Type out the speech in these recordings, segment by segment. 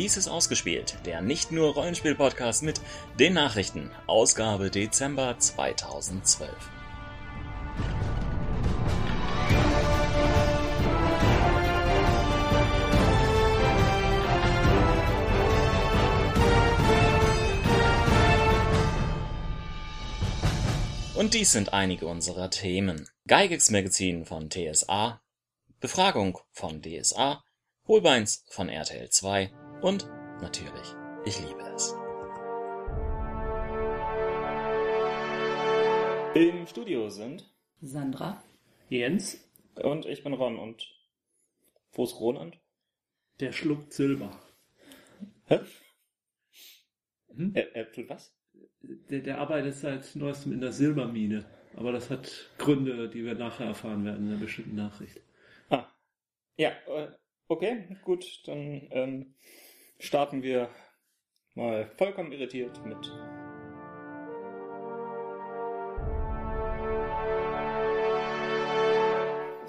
Dies ist ausgespielt, der nicht nur Rollenspiel-Podcast mit den Nachrichten, Ausgabe Dezember 2012. Und dies sind einige unserer Themen. Geigex Magazin von TSA, Befragung von DSA, Holbeins von RTL 2 und natürlich, ich liebe es. Im Studio sind Sandra, Jens, und ich bin Ron und wo ist Roland? der schluckt Silber. Hä? Hm? Er, er tut was? Der, der arbeitet seit neuestem in der Silbermine. Aber das hat Gründe, die wir nachher erfahren werden in einer bestimmten Nachricht. Ah. Ja, äh, okay, gut, dann ähm, starten wir mal vollkommen irritiert mit.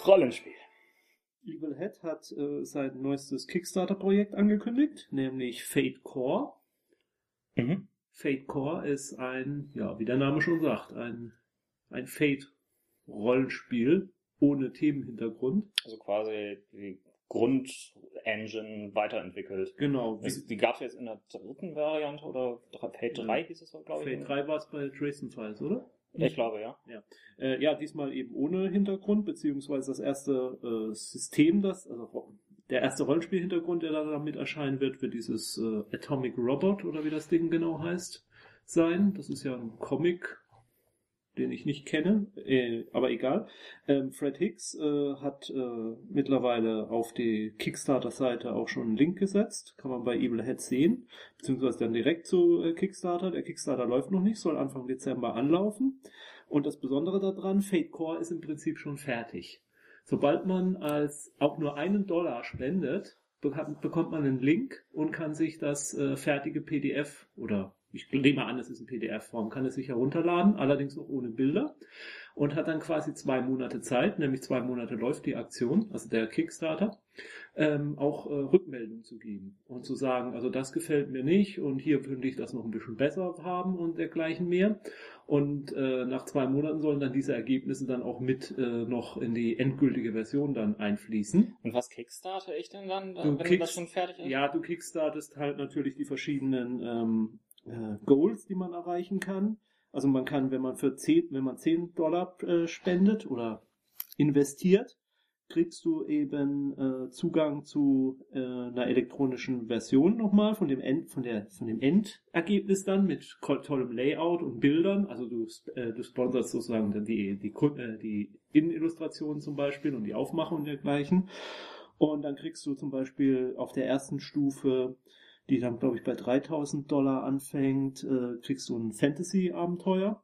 Rollenspiel. Evil Head hat äh, sein neuestes Kickstarter-Projekt angekündigt, nämlich Fate Core. Mhm. Fate Core ist ein, ja, wie der Name schon sagt, ein, ein Fate-Rollenspiel ohne Themenhintergrund. Also quasi die Grundengine weiterentwickelt. Genau. Wie, Das, die gab es jetzt in der dritten Variante oder Fate 3 hieß es, glaube ich. Fate 3 war es bei Dresden Files, oder? Ich glaube, ja. Äh, ja, diesmal eben ohne Hintergrund, beziehungsweise das erste äh, System, das, also der erste Rollenspielhintergrund, der da damit erscheinen wird, wird dieses äh, Atomic Robot oder wie das Ding genau heißt, sein. Das ist ja ein Comic, den ich nicht kenne, äh, aber egal. Ähm, Fred Hicks äh, hat äh, mittlerweile auf die Kickstarter-Seite auch schon einen Link gesetzt, kann man bei Evil Head sehen, beziehungsweise dann direkt zu äh, Kickstarter. Der Kickstarter läuft noch nicht, soll Anfang Dezember anlaufen. Und das Besondere daran, Fate Core ist im Prinzip schon fertig. Sobald man als auch nur einen Dollar spendet, bekommt man einen Link und kann sich das äh, fertige PDF oder ich nehme an, es ist in PDF-Form, kann es sich herunterladen, allerdings noch ohne Bilder und hat dann quasi zwei Monate Zeit, nämlich zwei Monate läuft die Aktion, also der Kickstarter, ähm, auch äh, Rückmeldung zu geben und zu sagen, also das gefällt mir nicht und hier würde ich das noch ein bisschen besser haben und dergleichen mehr. Und äh, nach zwei Monaten sollen dann diese Ergebnisse dann auch mit äh, noch in die endgültige Version dann einfließen. Und was kickstarte ich denn dann, Du wenn das schon fertig ist? Ja, du kickstartest halt natürlich die verschiedenen ähm, äh, Goals, die man erreichen kann. Also man kann, wenn man für 10, wenn man 10 Dollar äh, spendet oder investiert, kriegst du eben äh, Zugang zu äh, einer elektronischen Version nochmal von dem End, von der, von dem Endergebnis dann mit tollem Layout und Bildern. Also du, äh, du sponsorst sozusagen die, die, äh, die Innenillustrationen zum Beispiel und die Aufmachung dergleichen. Und dann kriegst du zum Beispiel auf der ersten Stufe, die dann, glaube ich, bei 3000 Dollar anfängt, äh, kriegst du ein Fantasy-Abenteuer.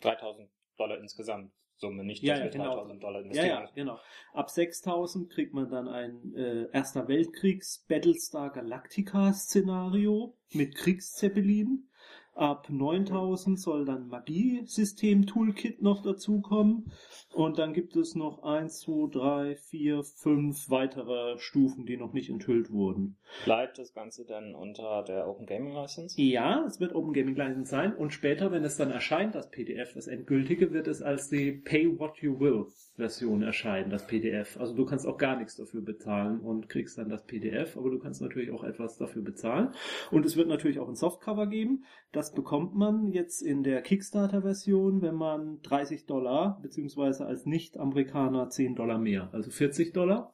3000 Dollar insgesamt. Summe, nicht Ja, dass ja, wir genau. 3000 Dollar Ja, ja, genau. Ab 6000 kriegt man dann ein äh, Erster Weltkriegs Battlestar Galactica Szenario mit Kriegszeppelin. Ab 9000 soll dann Magiesystem Toolkit noch dazukommen. Und dann gibt es noch 1, 2, 3, 4, 5 weitere Stufen, die noch nicht enthüllt wurden. Bleibt das Ganze dann unter der Open Gaming License? Ja, es wird Open Gaming License sein und später, wenn es dann erscheint, das PDF, das endgültige, wird es als die Pay What You Will Version erscheinen, das PDF. Also du kannst auch gar nichts dafür bezahlen und kriegst dann das PDF, aber du kannst natürlich auch etwas dafür bezahlen. Und es wird natürlich auch ein Softcover geben. Das bekommt man jetzt in der Kickstarter-Version, wenn man 30 Dollar, beziehungsweise als Nicht-Amerikaner 10 Dollar mehr, also 40 Dollar.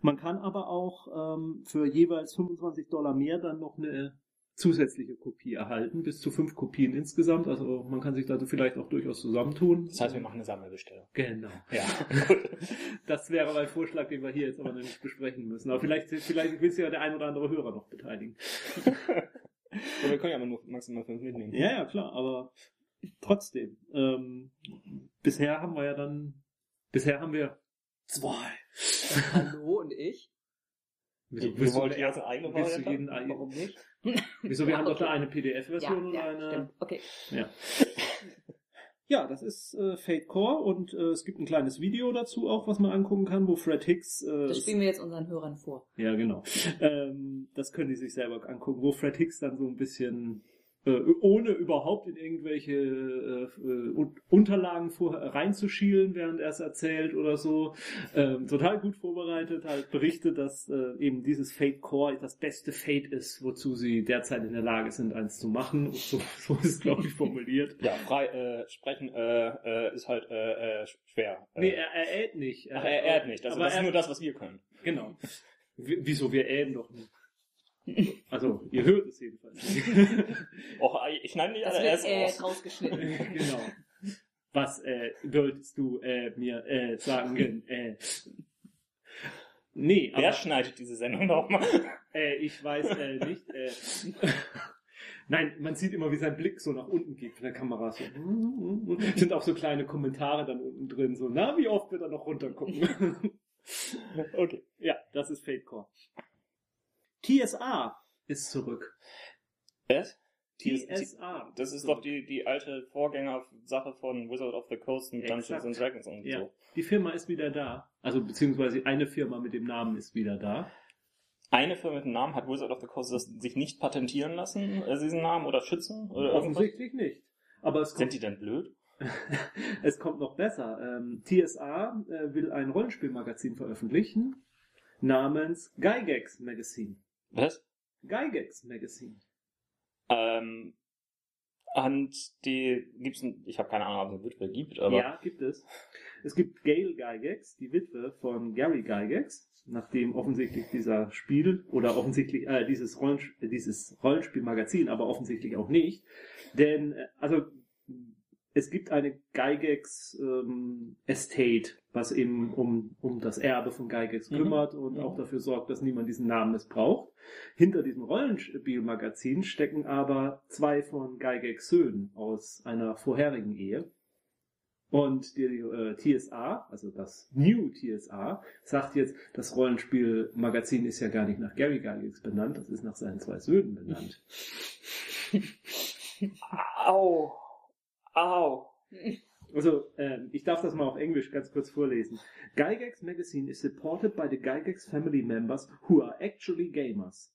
Man kann aber auch ähm, für jeweils 25 Dollar mehr dann noch eine zusätzliche Kopie erhalten, bis zu fünf Kopien insgesamt. Also man kann sich da vielleicht auch durchaus zusammentun. Das heißt, wir machen eine Sammelbestellung. Genau. Ja, Das wäre mein Vorschlag, den wir hier jetzt aber noch nicht besprechen müssen. Aber vielleicht, vielleicht will sich ja der ein oder andere Hörer noch beteiligen. Und wir können ja immer nur maximal fünf mitnehmen. Ja, ja, klar, aber trotzdem. Ähm, bisher haben wir ja dann, bisher haben wir zwei. Hallo und ich? Wieso, Wir willst du, wollen erst eine eigene willst du jeden, Warum nicht? wieso, wir Ja, haben doch okay. da eine Ja, PDF-Version und ja, eine, stimmt. Okay. ja. Ja, das ist äh, Fate Core und äh, es gibt ein kleines Video dazu auch, was man angucken kann, wo Fred Hicks. Äh, Das spielen wir jetzt unseren Hörern vor. ja, genau. Ähm, das können die sich selber angucken, wo Fred Hicks dann so ein bisschen äh, ohne überhaupt in irgendwelche äh, Un- Unterlagen reinzuschielen, während er es erzählt oder so, ähm, total gut vorbereitet, halt berichtet, dass äh, eben dieses Fate Core das beste Fate ist, wozu sie derzeit in der Lage sind, eins zu machen. Und so, so ist es, glaube ich, formuliert. Ja, frei äh, sprechen äh, äh, ist halt äh, äh, schwer. Äh, Nee, er, er äht nicht. ach, er ehrt nicht. Also das ist er- nur das, was wir können. Genau. Wieso, wir ähen doch nicht. Also, ihr hört es jedenfalls nicht. Och, ich schneide nicht Das alle wird erst äh, aus. rausgeschnitten. genau. Was äh, wolltest du äh, mir äh, sagen? Äh, nee, Wer aber schneidet diese Sendung nochmal? äh, ich weiß äh, nicht. Äh, Nein, man sieht immer, wie sein Blick so nach unten geht von der Kamera. So. Sind auch so kleine Kommentare dann unten drin. So, na, wie oft wird er noch runtergucken? okay. ja, das ist Fate Core. TSA ist zurück. Was? TSA. Das ist doch die, die alte Vorgängersache von Wizard of the Coast mit Dungeons and Dragons und Ja, so. die Firma ist wieder da. Also beziehungsweise eine Firma mit dem Namen ist wieder da. Eine Firma mit dem Namen hat Wizard of the Coast sich nicht patentieren lassen, äh, diesen Namen oder schützen oder irgendwas? Offensichtlich nicht. Aber es Sind die denn blöd? es kommt noch besser. Ähm, TSA äh, will ein Rollenspielmagazin veröffentlichen namens Gygax Magazine. Was? Gygax Magazine. Ähm, und die gibt's, ein- ich habe keine Ahnung, ob es eine Witwe gibt, aber ja, gibt es. Es gibt Gail Gygax, die Witwe von Gary Gygax, nachdem offensichtlich dieser Spiel oder offensichtlich äh, dieses, Rollensp dieses Rollenspielmagazin, aber offensichtlich auch nicht. Denn, äh, also es gibt eine Gygax ähm, Estate, was eben um, um das Erbe von Gygax Mhm. kümmert und Mhm. auch dafür sorgt, dass niemand diesen Namen missbraucht. Hinter diesem Rollenspielmagazin stecken aber zwei von Gygax Söhnen aus einer vorherigen Ehe. Und die äh, TSA, also das New TSA, sagt jetzt, das Rollenspielmagazin ist ja gar nicht nach Gary Gygax benannt, das ist nach seinen zwei Söhnen benannt. Au! Au! Also, ähm, ich darf das mal auf Englisch ganz kurz vorlesen. Gygax Magazine is supported by the Gygax family members who are actually gamers.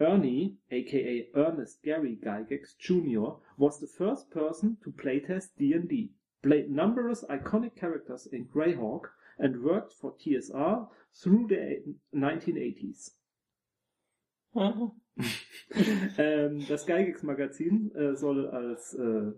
Ernie, aka Ernest Gary Gygax Jr., was the first person to playtest D&D, played numerous iconic characters in Greyhawk, and worked for TSR through the 1980s. ähm, das Gygax Magazin äh, soll als äh,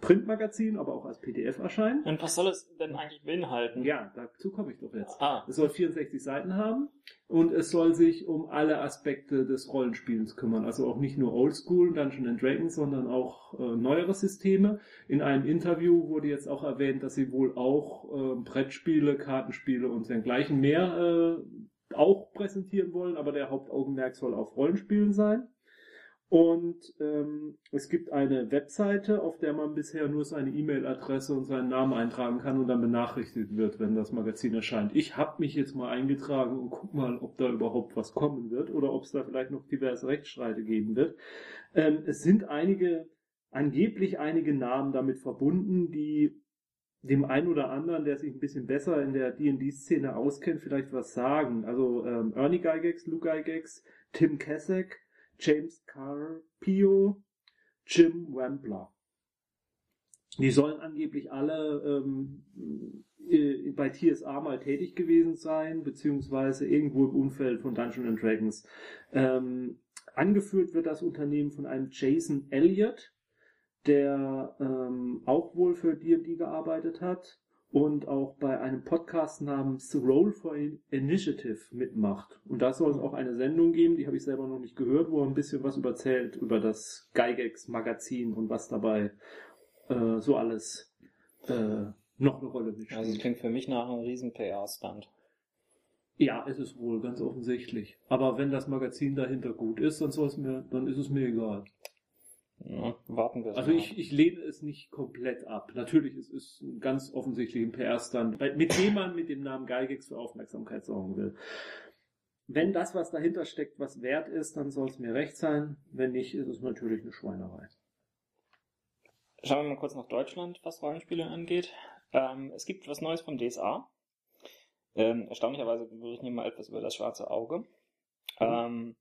Printmagazin, aber auch als PDF erscheinen. Und was soll es denn eigentlich beinhalten? Ja, dazu komme ich doch jetzt. Ah, Es soll 64 Seiten haben und es soll sich um alle Aspekte des Rollenspiels kümmern. Also auch nicht nur Oldschool Dungeons and Dragons, sondern auch äh, neuere Systeme. In einem Interview wurde jetzt auch erwähnt, dass sie wohl auch äh, Brettspiele, Kartenspiele und dergleichen mehr äh, auch präsentieren wollen, aber der Hauptaugenmerk soll auf Rollenspielen sein. Und ähm, es gibt eine Webseite, auf der man bisher nur seine E-Mail-Adresse und seinen Namen eintragen kann und dann benachrichtigt wird, wenn das Magazin erscheint. Ich habe mich jetzt mal eingetragen und guck mal, ob da überhaupt was kommen wird oder ob es da vielleicht noch diverse Rechtsstreite geben wird. Ähm, es sind einige, angeblich einige Namen damit verbunden, die dem einen oder anderen, der sich ein bisschen besser in der D&D-Szene auskennt, vielleicht was sagen. Also ähm, Ernie Gygax, Lou Gygax, Tim Kasek, James Carpio, Jim Wampler. Die sollen angeblich alle ähm, äh, bei TSA mal tätig gewesen sein, beziehungsweise irgendwo im Umfeld von Dungeons and Dragons. Ähm, angeführt wird das Unternehmen von einem Jason Elliott, der ähm, auch wohl für D&D gearbeitet hat und auch bei einem Podcast namens Roll for Initiative mitmacht. Und da soll es auch eine Sendung geben, die habe ich selber noch nicht gehört, wo er ein bisschen was überzählt über das Gygax Magazin und was dabei äh, so alles äh, noch eine Rolle mitspielt. also es klingt für mich nach einem riesen PR-Stunt. ja, es ist wohl ganz offensichtlich. Aber wenn das Magazin dahinter gut ist, dann soll es mir, dann ist es mir egal. Ja, warten wir Also ich, ich lehne es nicht komplett ab. Natürlich, es ist ein ganz offensichtlich ein PR-Stand, mit dem man mit dem Namen Gygax für Aufmerksamkeit sorgen will. Wenn das, was dahinter steckt, was wert ist, dann soll es mir recht sein. Wenn nicht, ist es natürlich eine Schweinerei. Schauen wir mal kurz nach Deutschland, was Rollenspiele angeht. Ähm, es gibt was Neues vom DSA. Ähm, erstaunlicherweise berichten wir mal etwas über das schwarze Auge. Ähm,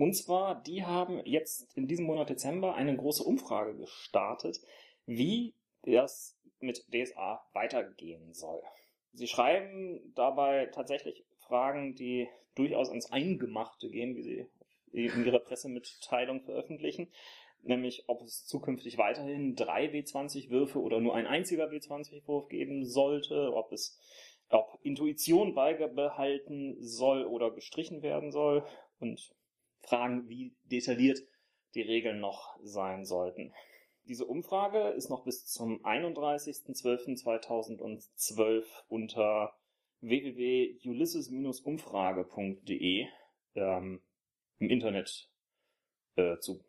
und zwar, die haben jetzt in diesem Monat Dezember eine große Umfrage gestartet, wie das mit DSA weitergehen soll. Sie schreiben dabei tatsächlich Fragen, die durchaus ans Eingemachte gehen, wie sie in ihrer Pressemitteilung veröffentlichen, nämlich ob es zukünftig weiterhin drei W20-Würfe oder nur ein einziger W20-Wurf geben sollte, ob es ob Intuition beibehalten soll oder gestrichen werden soll und Fragen, wie detailliert die Regeln noch sein sollten. Diese Umfrage ist noch bis zum 31.12.2012 unter www.ulysses-umfrage.de ähm, im Internet äh, zu,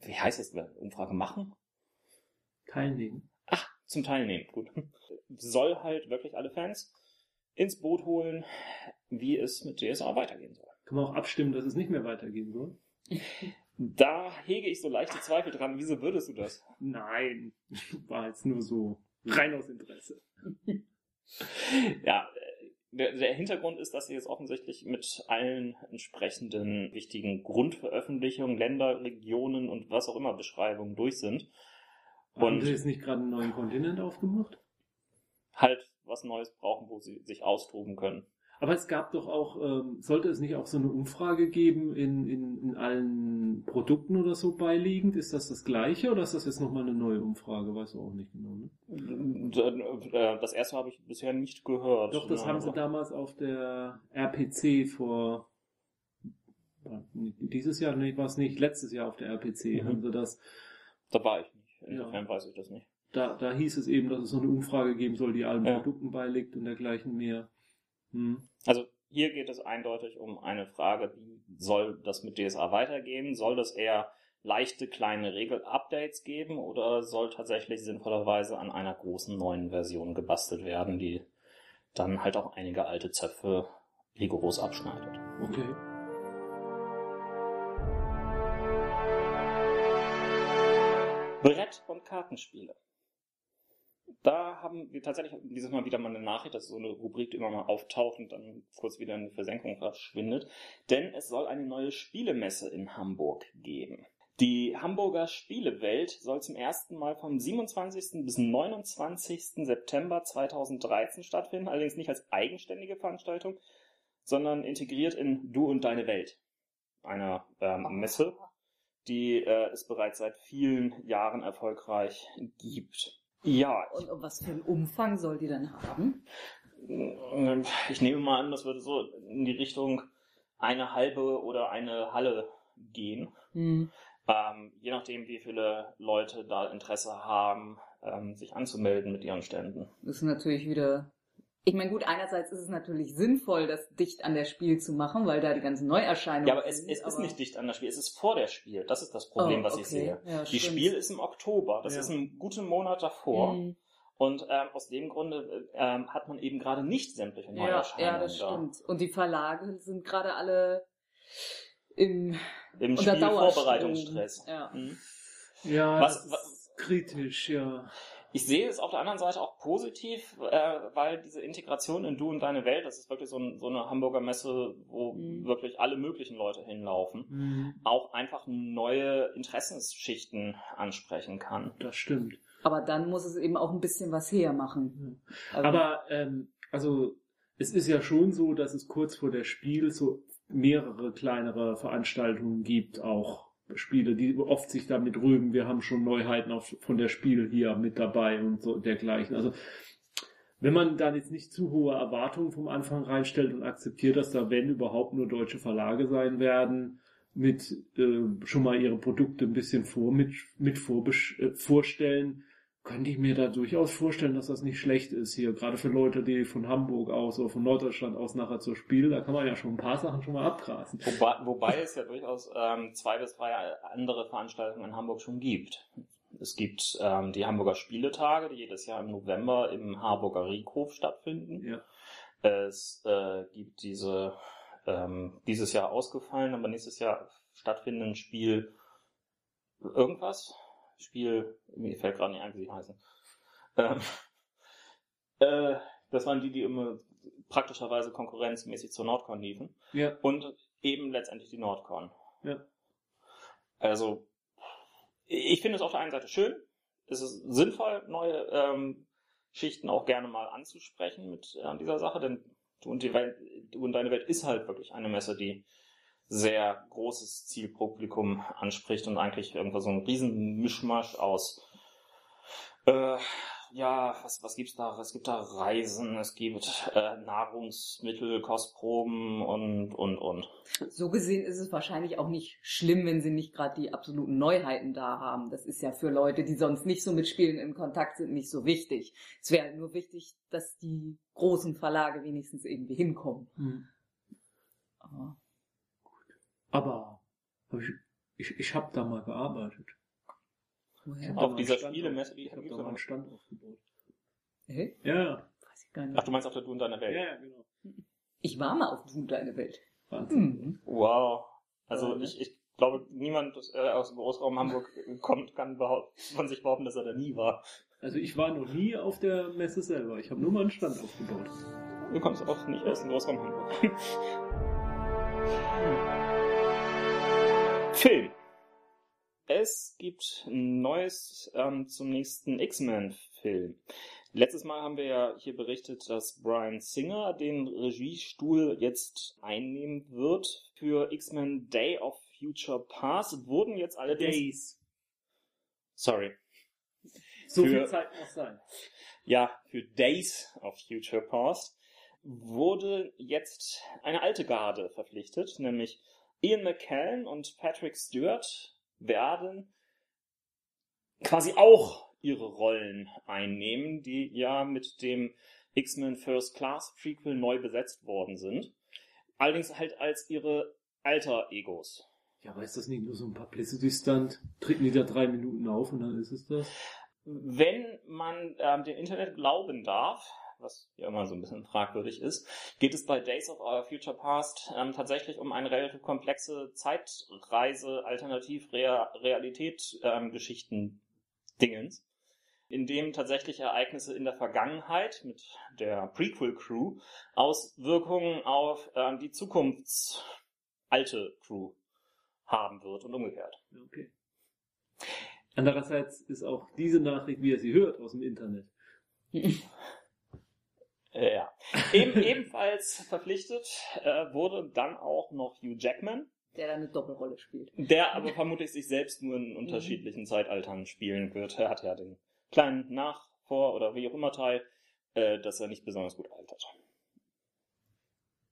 wie heißt es, Umfrage machen? Teilnehmen. Ach, zum Teilnehmen, gut. Soll halt wirklich alle Fans ins Boot holen, wie es mit DSA weitergehen soll. Kann man auch abstimmen, dass es nicht mehr weitergehen soll? Da hege ich so leichte Zweifel dran. Wieso würdest du das? Nein, war jetzt nur so rein aus Interesse. Ja, der, der Hintergrund ist, dass sie jetzt offensichtlich mit allen entsprechenden wichtigen Grundveröffentlichungen, Länder, Regionen und was auch immer Beschreibungen durch sind. Haben Und sie jetzt nicht gerade einen neuen Kontinent aufgemacht? halt was Neues brauchen, wo sie sich austoben können. Aber es gab doch auch, ähm, sollte es nicht auch so eine Umfrage geben in, in, in allen Produkten oder so beiliegend? Ist das das gleiche oder ist das jetzt nochmal eine neue Umfrage? Weiß ich auch nicht genau. Ne? Äh, Das erste habe ich bisher nicht gehört. Doch, das Ja, haben sie damals auf der RPC vor dieses Jahr, nee, war es nicht, letztes Jahr auf der RPC Mhm. haben sie das. Da war ich nicht. Insofern weiß ich das nicht. Da, da hieß es eben, dass es so eine Umfrage geben soll, die allen Ja. Produkten beiliegt und dergleichen mehr. Hm. Also hier geht es eindeutig um eine Frage, wie soll das mit DSA weitergehen? Soll das eher leichte kleine Regel-Updates geben oder soll tatsächlich sinnvollerweise an einer großen neuen Version gebastelt werden, die dann halt auch einige alte Zöpfe rigoros abschneidet? Okay. Brett- und Kartenspiele. Da haben wir tatsächlich dieses Mal wieder mal eine Nachricht, das ist so eine Rubrik, immer mal auftaucht und dann kurz wieder in die Versenkung verschwindet. Denn es soll eine neue Spielemesse in Hamburg geben. Die Hamburger Spielewelt soll zum ersten Mal vom 27. bis 29. September 2013 stattfinden, allerdings nicht als eigenständige Veranstaltung, sondern integriert in Du und deine Welt, einer ähm, Messe, die äh, es bereits seit vielen Jahren erfolgreich gibt. Ja, Und was für einen Umfang soll die denn haben? ich nehme mal an, das würde so in die Richtung eine halbe oder eine Halle gehen. Hm. Ähm, je nachdem, wie viele Leute da Interesse haben, ähm, sich anzumelden mit ihren Ständen. Das ist natürlich wieder. Ich meine, gut, einerseits ist es natürlich sinnvoll, das dicht an der Spiel zu machen, weil da die ganzen Neuerscheinungen Ja, aber es, sind, es ist aber- nicht dicht an das Spiel, es ist vor der Spiel. Das ist das Problem, Oh, was ich okay. sehe. Ja, Die stimmt. Spiel ist im Oktober, das Ja. ist ein guter Monat davor. Hm. Und ähm, aus dem Grunde ähm, hat man eben gerade nicht sämtliche Ja, Neuerscheinungen ja, das da. stimmt. Und die Verlage sind gerade alle im Im Spielvorbereitungsstress. Ja. Mhm. Ja, Was- das was- ist kritisch, ja. Ich sehe es auf der anderen Seite auch positiv, äh, weil diese Integration in Du und deine Welt, das ist wirklich so, ein, so eine Hamburger Messe, wo Mhm. wirklich alle möglichen Leute hinlaufen, Hm, auch einfach neue Interessensschichten ansprechen kann. das stimmt. Aber dann muss es eben auch ein bisschen was hermachen. Also- Aber ähm, also es ist ja schon so, dass es kurz vor der Spiel so mehrere kleinere Veranstaltungen gibt, auch Spiele, die oft sich damit rühmen, wir haben schon Neuheiten auf, von der Spiel hier mit dabei und so dergleichen. Also wenn man dann jetzt nicht zu hohe Erwartungen vom Anfang reinstellt und akzeptiert, dass da wenn überhaupt nur deutsche Verlage sein werden, mit äh, schon mal ihre Produkte ein bisschen vor mit, mit äh, vorstellen, könnte ich mir da durchaus vorstellen, dass das nicht schlecht ist hier. Gerade für Leute, die von Hamburg aus oder von Norddeutschland aus nachher zur Spiel, da kann man ja schon ein paar Sachen schon mal abgrasen. Wobei, wobei es ja durchaus ähm, zwei bis drei andere Veranstaltungen in Hamburg schon gibt. Es gibt ähm, die Hamburger Spieletage, die jedes Jahr im November im Harburger Riekhof stattfinden. Ja. Es äh, gibt diese ähm, dieses Jahr ausgefallen, aber nächstes Jahr stattfindenden Spiel irgendwas. Spiel, mir fällt gerade nicht ein, wie sie heißen. Ähm, äh, das waren die, die immer praktischerweise konkurrenzmäßig zur Nordcon liefen. Ja. Und eben letztendlich die Nordcon. Ja. Also, ich finde es auf der einen Seite schön. Es ist sinnvoll, neue ähm, Schichten auch gerne mal anzusprechen mit äh, dieser Sache, denn du und, die Welt, du und deine Welt ist halt wirklich eine Messe, die sehr großes Zielpublikum anspricht und eigentlich irgendwo so ein riesen Mischmasch aus äh, ja, was, was gibt's da? Es gibt da Reisen, es gibt äh, Nahrungsmittel, Kostproben und, und, und. So gesehen ist es wahrscheinlich auch nicht schlimm, wenn sie nicht gerade die absoluten Neuheiten da haben. Das ist ja für Leute, die sonst nicht so mit Spielen in Kontakt sind, nicht so wichtig. Es wäre nur wichtig, dass die großen Verlage wenigstens irgendwie hinkommen. Hm. Aber Aber hab ich, ich, ich habe da mal gearbeitet. woher? Auf dieser Spielemesse, Ich habe da mal einen. Stand aufgebaut. Hä? Ja. Weiß ich gar nicht. Ach, du meinst auf der Du und deiner Welt? Ja, ja, genau. Ich war mal auf Du und deine Welt. Wahnsinn. Mhm. Wow. Also Ja, ne? ich, ich glaube, niemand äh, aus dem Großraum Hamburg kommt, kann von sich behaupten, dass er da nie war. Also ich war noch nie auf der Messe selber. Ich habe nur mal einen Stand aufgebaut. Du kommst auch nicht aus dem Großraum Hamburg. Film. Es gibt Neues ähm, zum nächsten X-Men-Film. Letztes Mal haben wir ja hier berichtet, dass Brian Singer den Regiestuhl jetzt einnehmen wird für X-Men Day of Future Past. Wurden jetzt allerdings... Days. Sorry. So Für- viel Zeit muss sein. ja, für Days of Future Past wurde jetzt eine alte Garde verpflichtet, nämlich Ian McKellen und Patrick Stewart werden quasi auch ihre Rollen einnehmen, die ja mit dem X-Men First Class Prequel neu besetzt worden sind. Allerdings halt als ihre alter Egos. Ja, aber ist das nicht nur so ein Publicity-Stunt? Treten die da drei Minuten auf und dann ist es das? Wenn man ähm, dem Internet glauben darf, was ja immer so ein bisschen fragwürdig ist, geht es bei Days of Our Future Past ähm, tatsächlich um eine relativ komplexe Zeitreise, alternativ Rea Realität ähm, Geschichten Dingens, in dem tatsächlich Ereignisse in der Vergangenheit mit der Prequel Crew Auswirkungen auf ähm, die Zukunftsalte Crew haben wird und umgekehrt. Okay. Andererseits ist auch diese Nachricht, wie ihr sie hört, aus dem Internet. Äh, Ja. Eben, ebenfalls verpflichtet äh, wurde dann auch noch Hugh Jackman, Der da eine Doppelrolle spielt. der aber vermutlich sich selbst nur in unterschiedlichen Zeitaltern spielen wird. Er hat ja den kleinen Nach-, Vor- oder wie auch immer Teil, äh, dass er nicht besonders gut altert.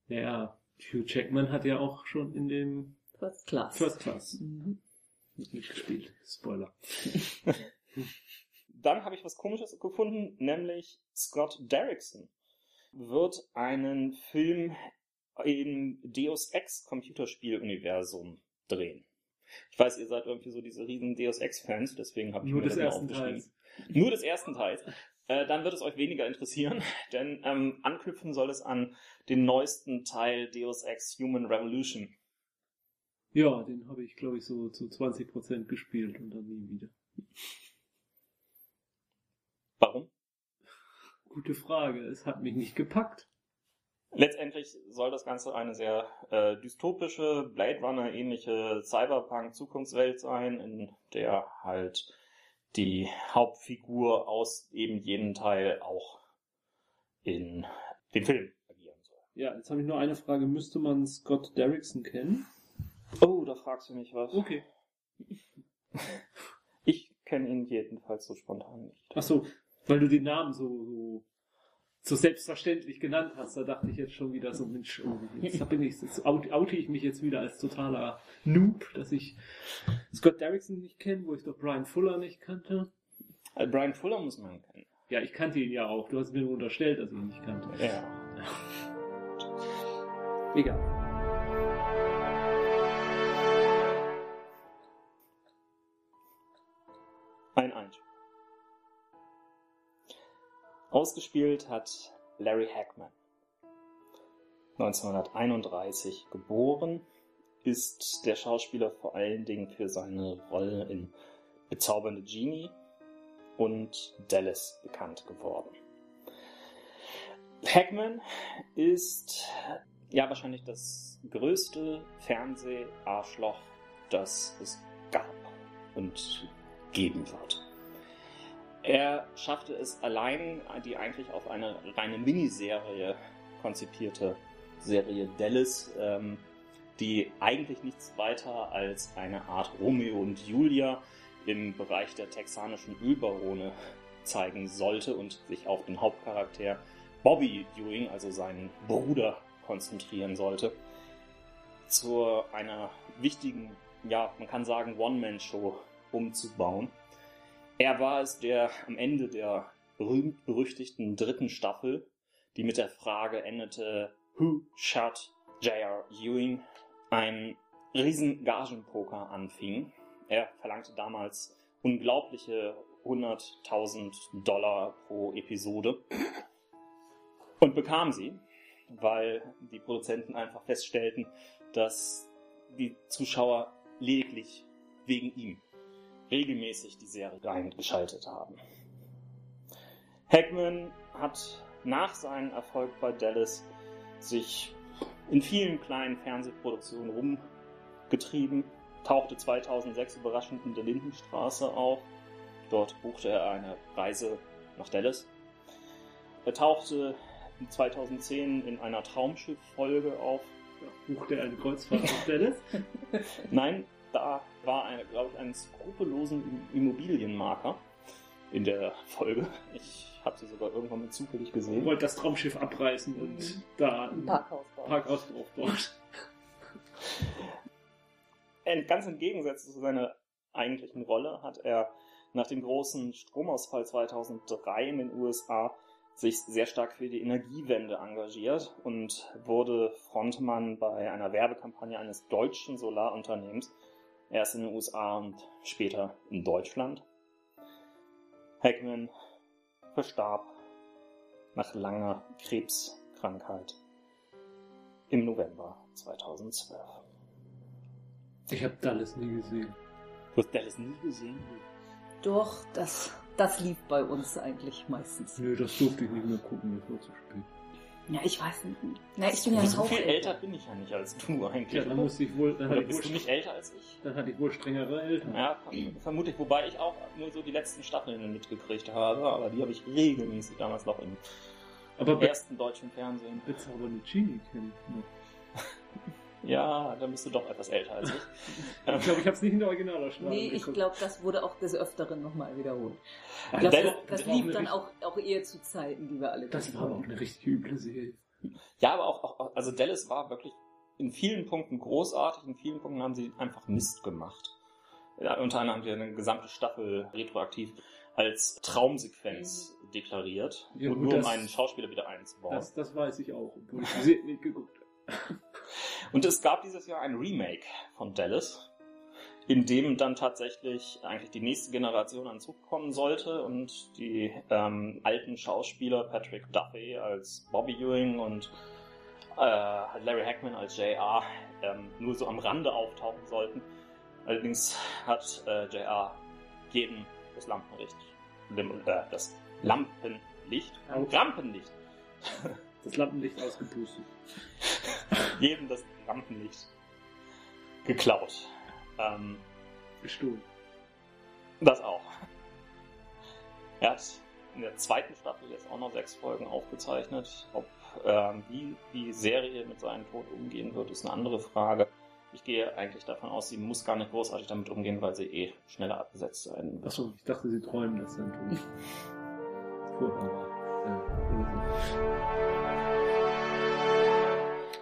Ja, Hugh Jackman hat ja auch schon in dem First Class. First Class Mhm. mitgespielt. Spoiler. Dann habe ich was Komisches gefunden, nämlich Scott Derrickson wird einen Film im Deus Ex Computerspieluniversum drehen. Ich weiß, ihr seid irgendwie so diese riesen Deus Ex Fans, deswegen habe ich Nur mir das mal ersten aufgeschrieben. Teils. Nur des ersten Teils. Äh, dann wird es euch weniger interessieren, denn ähm, anknüpfen soll es an den neuesten Teil Deus Ex Human Revolution. Ja, den habe ich, glaube ich, so zu 20% gespielt und dann nie wieder. Warum? Gute Frage. Es hat mich nicht gepackt. Letztendlich soll das Ganze eine sehr äh, dystopische, Blade Runner-ähnliche Cyberpunk-Zukunftswelt sein, in der halt die Hauptfigur aus eben jedem Teil auch in dem Film agieren soll. Ja, jetzt habe ich nur eine Frage. Müsste man Scott Derrickson kennen? Oh, da fragst du mich was. Okay. Ich kenne ihn jedenfalls so spontan nicht. Ach so, weil du den Namen so, so, so selbstverständlich genannt hast, da dachte ich jetzt schon wieder so, Mensch, oh, jetzt bin ich, jetzt out- oute ich mich jetzt wieder als totaler Noob, dass ich Scott Derrickson nicht kenne, wo ich doch Brian Fuller nicht kannte. Äh, Brian Fuller muss man kennen. Ja, ich kannte ihn ja auch. Du hast mir nur unterstellt, dass ich ihn nicht kannte. Ja. Egal. Ein Einspieler. Ausgespielt hat Larry Hackman. 1931 geboren, ist der Schauspieler vor allen Dingen für seine Rolle in bezaubernde Genie und Dallas bekannt geworden. Hackman ist ja wahrscheinlich das größte Fernseharschloch, das es gab und geben wird. Er schaffte es allein, die eigentlich auf eine reine Miniserie konzipierte Serie Dallas, ähm, die eigentlich nichts weiter als eine Art Romeo und Julia im Bereich der texanischen Ölbarone zeigen sollte und sich auf den Hauptcharakter Bobby Ewing, also seinen Bruder, konzentrieren sollte, zu einer wichtigen, ja, man kann sagen, One-Man-Show umzubauen. Er war es, der am Ende der berühmt-berüchtigten dritten Staffel, die mit der Frage endete, Who shot J.R. Ewing, ein riesen Gagenpoker anfing. Er verlangte damals unglaubliche 100.000 Dollar pro Episode und bekam sie, weil die Produzenten einfach feststellten, dass die Zuschauer lediglich wegen ihm regelmäßig die Serie eingeschaltet haben. Hackman hat nach seinem Erfolg bei Dallas sich in vielen kleinen Fernsehproduktionen rumgetrieben, tauchte 2006 überraschend in der Lindenstraße auf. Dort buchte er eine Reise nach Dallas. Er tauchte 2010 in einer Traumschiff-Folge auf. Buchte er eine Kreuzfahrt nach Dallas? Nein, da war, eine, glaube ich, ein skrupellosen Immobilienmarker in der Folge. Ich habe sie sogar irgendwann mal zufällig gesehen. Wollte das Traumschiff abreißen und Mhm. da Ein Parkhaus. Parkhaus draufbaut. Äh, Ganz im Gegensatz zu seiner eigentlichen Rolle hat er nach dem großen Stromausfall 2003 in den USA sich sehr stark für die Energiewende engagiert und wurde Frontmann bei einer Werbekampagne eines deutschen Solarunternehmens, erst in den USA und später in Deutschland. Hackman verstarb nach langer Krebskrankheit im November 2012. Ich habe Dallas nie gesehen. Du hast Dallas nie gesehen? Doch, das, das lief bei uns eigentlich meistens. Nö, das durfte ich nicht mehr gucken, das war zu spät. Ja, ich weiß nicht. Na, ich bin ja so auch viel älter bin ich ja nicht als du eigentlich. Ja, dann musste ich wohl, dann hatte Oder ich wohl, bist du nicht älter als ich? dann hatte ich wohl strengere Eltern. Ja, vermutlich. Wobei ich auch nur so die letzten Staffeln mitgekriegt habe, aber die habe ich regelmäßig damals noch im Aber Be ersten deutschen Fernsehen. bezaubernde Genie kenne ich noch. Ja, dann bist du doch etwas älter als ich. Ich glaube, ich habe es nicht in der Originalausstrahlung Nee, ich glaube, das wurde auch des Öfteren nochmal wiederholt. Ich glaube, Dallas- das, das auch lief eine dann auch, auch eher zu Zeiten, die wir alle Das war aber auch eine richtig üble Serie. Ja, aber auch, auch, also Dallas war wirklich in vielen Punkten großartig, in vielen Punkten haben sie einfach Mist gemacht. Ja, unter anderem haben sie eine gesamte Staffel retroaktiv als Traumsequenz deklariert, Ja, nur, gut, nur um das- einen Schauspieler wieder einzubauen. Das, das weiß ich auch, obwohl ich Serie nicht geguckt habe. Und es gab dieses Jahr ein Remake von Dallas, in dem dann tatsächlich eigentlich die nächste Generation an Zug kommen sollte und die ähm, alten Schauspieler Patrick Duffy als Bobby Ewing und äh, Larry Hackman als JR ähm, nur so am Rande auftauchen sollten. Allerdings hat äh, JR jedem das Lampenlicht, äh, das Lampenlicht, Au. Lampenlicht, Das Lampenlicht ausgepustet. jedem das Lampenlicht geklaut. Ähm, Gestohlen. das auch. Er hat in der zweiten Staffel jetzt auch noch sechs Folgen aufgezeichnet. Ob ähm, wie die Serie mit seinem Tod umgehen wird, ist eine andere Frage. Ich gehe eigentlich davon aus, sie muss gar nicht großartig damit umgehen, weil sie eh schneller abgesetzt sein wird. Achso, ich dachte, sie träumen, Tod vorher war. Ja, oder so.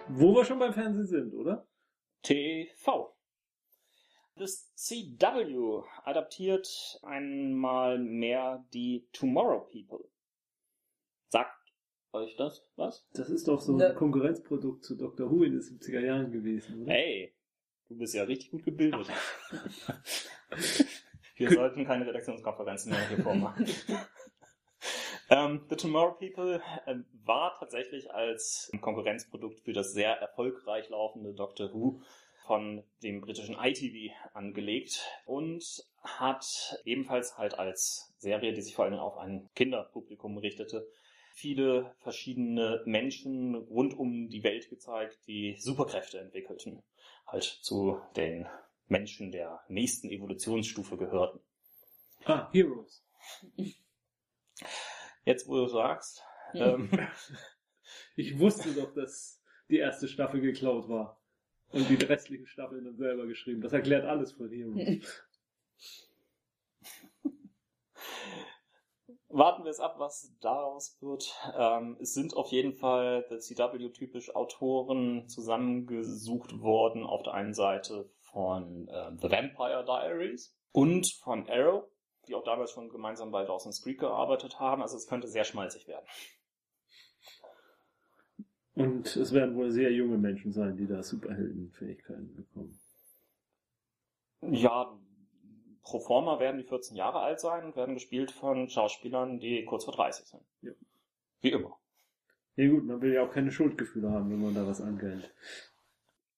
Wo wir schon beim Fernsehen sind, oder? TV. Das CW adaptiert einmal mehr die Tomorrow People. Sagt euch das was? Das ist doch so ein Ne. Konkurrenzprodukt zu Dr. Who in den 70er Jahren gewesen, oder? Hey, du bist ja richtig gut gebildet. Wir sollten keine Redaktionskonferenzen mehr hier vormachen. ähm, The Tomorrow People äh, war tatsächlich als Konkurrenzprodukt für das sehr erfolgreich laufende Doctor Who von dem britischen ITV angelegt und hat ebenfalls halt als Serie, die sich vor allem auf ein Kinderpublikum richtete, viele verschiedene Menschen rund um die Welt gezeigt, die Superkräfte entwickelten, halt zu den Menschen der nächsten Evolutionsstufe gehörten. Ah, Heroes. Jetzt, wo du sagst, ähm, Ich wusste doch, dass die erste Staffel geklaut war. Und die restlichen Staffeln dann selber geschrieben. Das erklärt alles von Heroes. warten wir es ab, was daraus wird. Ähm, es sind auf jeden Fall The CW-typisch Autoren zusammengesucht worden. Auf der einen Seite von ähm, The Vampire Diaries und von Arrow, die auch damals schon gemeinsam bei Dawson's Creek gearbeitet haben. Also es könnte sehr schmalzig werden. Und es werden wohl sehr junge Menschen sein, die da Superheldenfähigkeiten bekommen. Ja, pro forma werden die 14 Jahre alt sein und werden gespielt von Schauspielern, die kurz vor 30 sind. Ja. Wie immer. Ja gut, man will ja auch keine Schuldgefühle haben, wenn man da was angehält.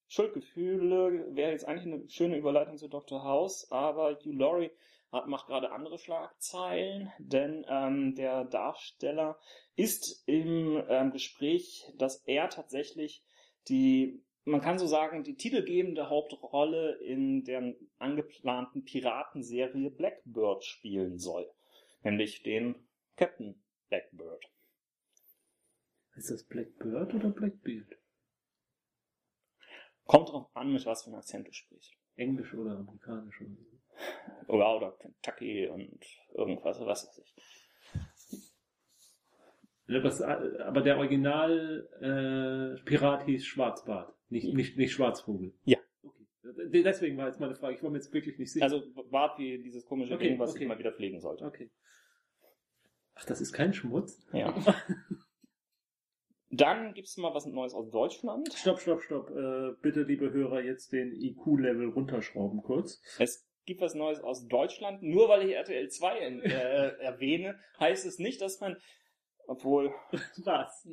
Schuldgefühle wäre jetzt eigentlich eine schöne Überleitung zu Dr. House, aber Hugh Laurie hat, macht gerade andere Schlagzeilen, denn ähm, der Darsteller ist im ähm, Gespräch, dass er tatsächlich die, man kann so sagen, die titelgebende Hauptrolle in der angeplanten Piratenserie Blackbird spielen soll. Nämlich den Captain Blackbird. Ist das Blackbird oder Blackbeard? Kommt drauf an, mit was für einem Akzent du sprichst. Englisch oder amerikanisch? Oder so. Oder, oder Kentucky und irgendwas, was weiß ich. Das, aber der Original äh, Pirat hieß Schwarzbart, nicht, nicht, nicht Schwarzvogel. Ja. Okay. Deswegen war jetzt meine Frage. Ich war mir jetzt wirklich nicht sicher. Also Bart wie dieses komische Okay, Ding, was okay. ich mal wieder pflegen sollte. okay. Ach, das ist kein Schmutz? Ja. Dann gibt's mal was Neues aus Deutschland. Stopp, stopp, stopp. Äh, bitte, liebe Hörer, jetzt den IQ-Level runterschrauben kurz. Es gibt was Neues aus Deutschland. Nur weil ich RTL 2 in, äh, erwähne, heißt es nicht, dass man, obwohl, Was?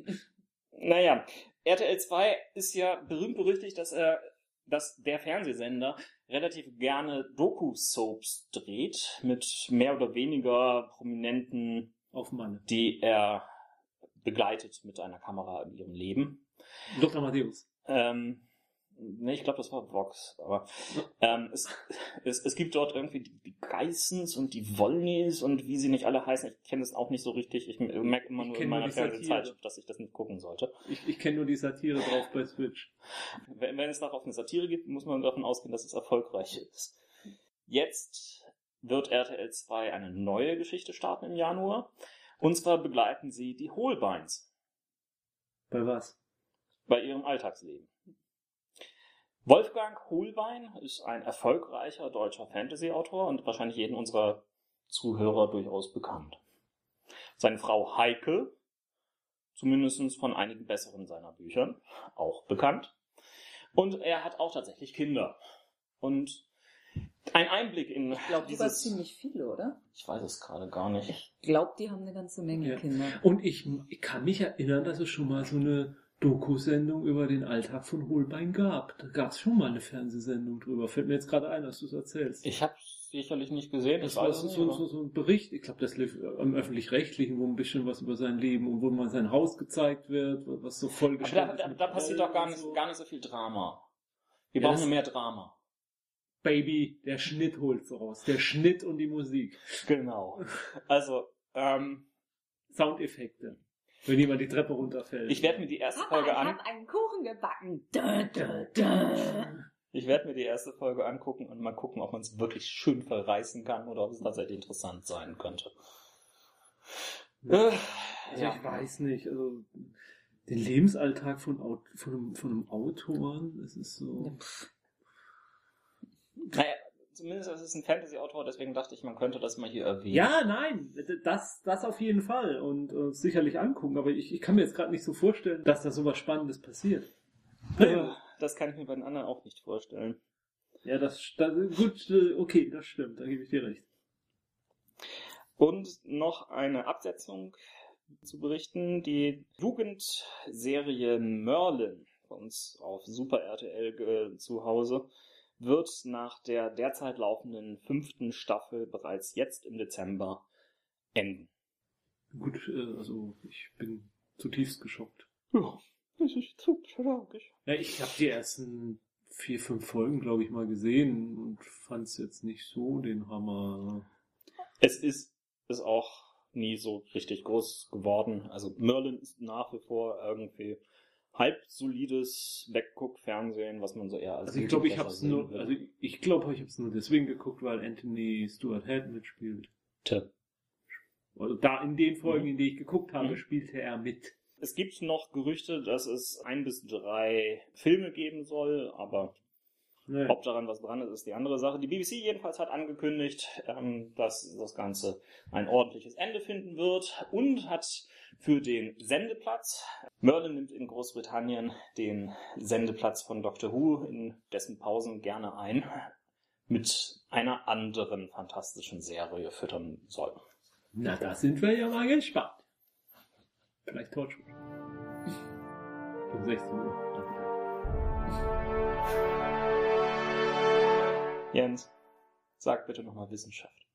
naja, RTL 2 ist ja berühmt berüchtigt, dass er, dass der Fernsehsender relativ gerne Doku-Soaps dreht mit mehr oder weniger prominenten Manne. die er begleitet mit einer Kamera in ihrem Leben. Dr. Matthäus. Ähm, nee, ich glaube, das war Vox. Aber ähm, es, es, es gibt dort irgendwie die, die Geissens und die Wollnys und wie sie nicht alle heißen. Ich kenne das auch nicht so richtig. Ich merke immer nur in meiner. Fernsehzeitschrift, dass ich das nicht gucken sollte. Ich, ich kenne nur die Satire drauf bei Switch. Wenn, wenn es darauf eine Satire gibt, muss man davon ausgehen, dass es erfolgreich ist. Jetzt wird RTL 2 eine neue Geschichte starten im Januar. Und zwar begleiten sie die Holbeins. Bei was? bei ihrem Alltagsleben. Wolfgang Hohlbein ist ein erfolgreicher deutscher Fantasy-Autor und wahrscheinlich jeden unserer Zuhörer durchaus bekannt. Seine Frau Heike, zumindest von einigen besseren seiner Büchern, auch bekannt. Und er hat auch tatsächlich Kinder. Und ein Einblick in Ich glaube sogar dieses... ziemlich viele, oder? Ich weiß es gerade gar nicht. Ich glaube, die haben eine ganze Menge Ja. Kinder. Und ich, ich kann mich erinnern, dass es schon mal so eine Doku-Sendung über den Alltag von Holbein gab. Da gab es schon mal eine Fernsehsendung drüber. Fällt mir jetzt gerade ein, dass du es erzählst. Ich habe sicherlich nicht gesehen. das war so, es so, nicht, so, ein Bericht, ich glaube, das lief am Öffentlich-Rechtlichen, wo ein bisschen was über sein Leben und wo mal sein Haus gezeigt wird, was so vollgestellt da, ist da, mit da passiert doch gar nicht, so. gar nicht so viel Drama. Wir Ja, brauchen nur mehr Drama. Baby, der Schnitt holt's raus. Der Schnitt und die Musik. Genau. Also, ähm, Soundeffekte. Wenn jemand die Treppe runterfällt. ich werde mir die erste Papa, Folge ich an, habe einen Kuchen gebacken. Dö, dö, dö. ich werde mir die erste Folge angucken und mal gucken, ob man es wirklich schön verreißen kann oder ob es tatsächlich interessant sein könnte. Äh, Also ja. ich weiß nicht, also den Lebensalltag von, von, einem, von einem Autoren, es ist so. Naja, zumindest ist es ein Fantasy-Autor, deswegen dachte ich, man könnte das mal hier erwähnen. Ja, nein, das, das auf jeden Fall und äh, sicherlich angucken, aber ich, ich kann mir jetzt gerade nicht so vorstellen, dass da so was Spannendes passiert. Äh, Das kann ich mir bei den anderen auch nicht vorstellen. Ja, das, das gut, äh, okay, das stimmt, da gebe ich dir recht. Und noch eine Absetzung zu berichten. Die Jugendserie Merlin bei uns auf Super RTL äh, zu Hause wird nach der derzeit laufenden fünften Staffel bereits jetzt im Dezember enden. Gut, äh, also ich bin zutiefst geschockt. Ja, das ist zu tragisch. Ja, ich habe die ersten vier, fünf Folgen, glaube ich, mal gesehen und fand es jetzt nicht so den Hammer. Es ist, ist auch nie so richtig groß geworden. Also Merlin ist nach wie vor irgendwie halb solides Wegguck-Fernsehen, was man so eher als Also ich glaube, ich habe Guilty es Pleasure nur, sehen also ich glaube, ich habe es nur deswegen geguckt, weil Anthony Stuart Head mitspielt. Tja. Also da in den Folgen, Mhm. in denen ich geguckt habe, Mhm. spielte er mit. Es gibt noch Gerüchte, dass es ein bis drei Filme geben soll, aber Naja. ob daran was dran ist, ist die andere Sache. Die BBC jedenfalls hat angekündigt, ähm, dass das Ganze ein ordentliches Ende finden wird und hat für den Sendeplatz, Merlin nimmt in Großbritannien den Sendeplatz von Doctor Who in dessen Pausen gerne ein, mit einer anderen fantastischen Serie füttern soll. Na, da sind wir ja mal gespannt. Vielleicht Torchwood. Um 16 Uhr. Jens, sag bitte nochmal Wissenschaft.